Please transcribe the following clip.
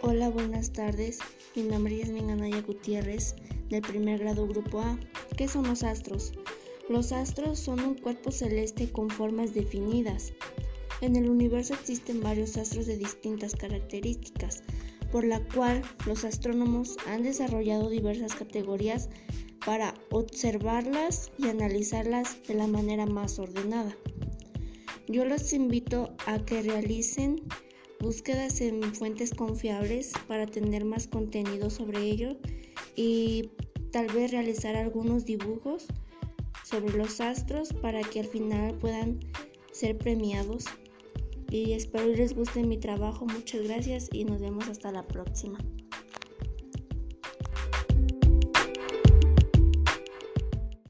Hola, buenas tardes. Mi nombre es Minganaya Gutiérrez, del primer grado Grupo A. ¿Qué son los astros? Los astros son un cuerpo celeste con formas definidas. En el universo existen varios astros de distintas características, por la cual los astrónomos han desarrollado diversas categorías para observarlas y analizarlas de la manera más ordenada. Yo los invito a que realicen búsquedas en fuentes confiables para tener más contenido sobre ello y tal vez realizar algunos dibujos sobre los astros para que al final puedan ser premiados. Y espero les guste mi trabajo. Muchas gracias y nos vemos hasta la próxima.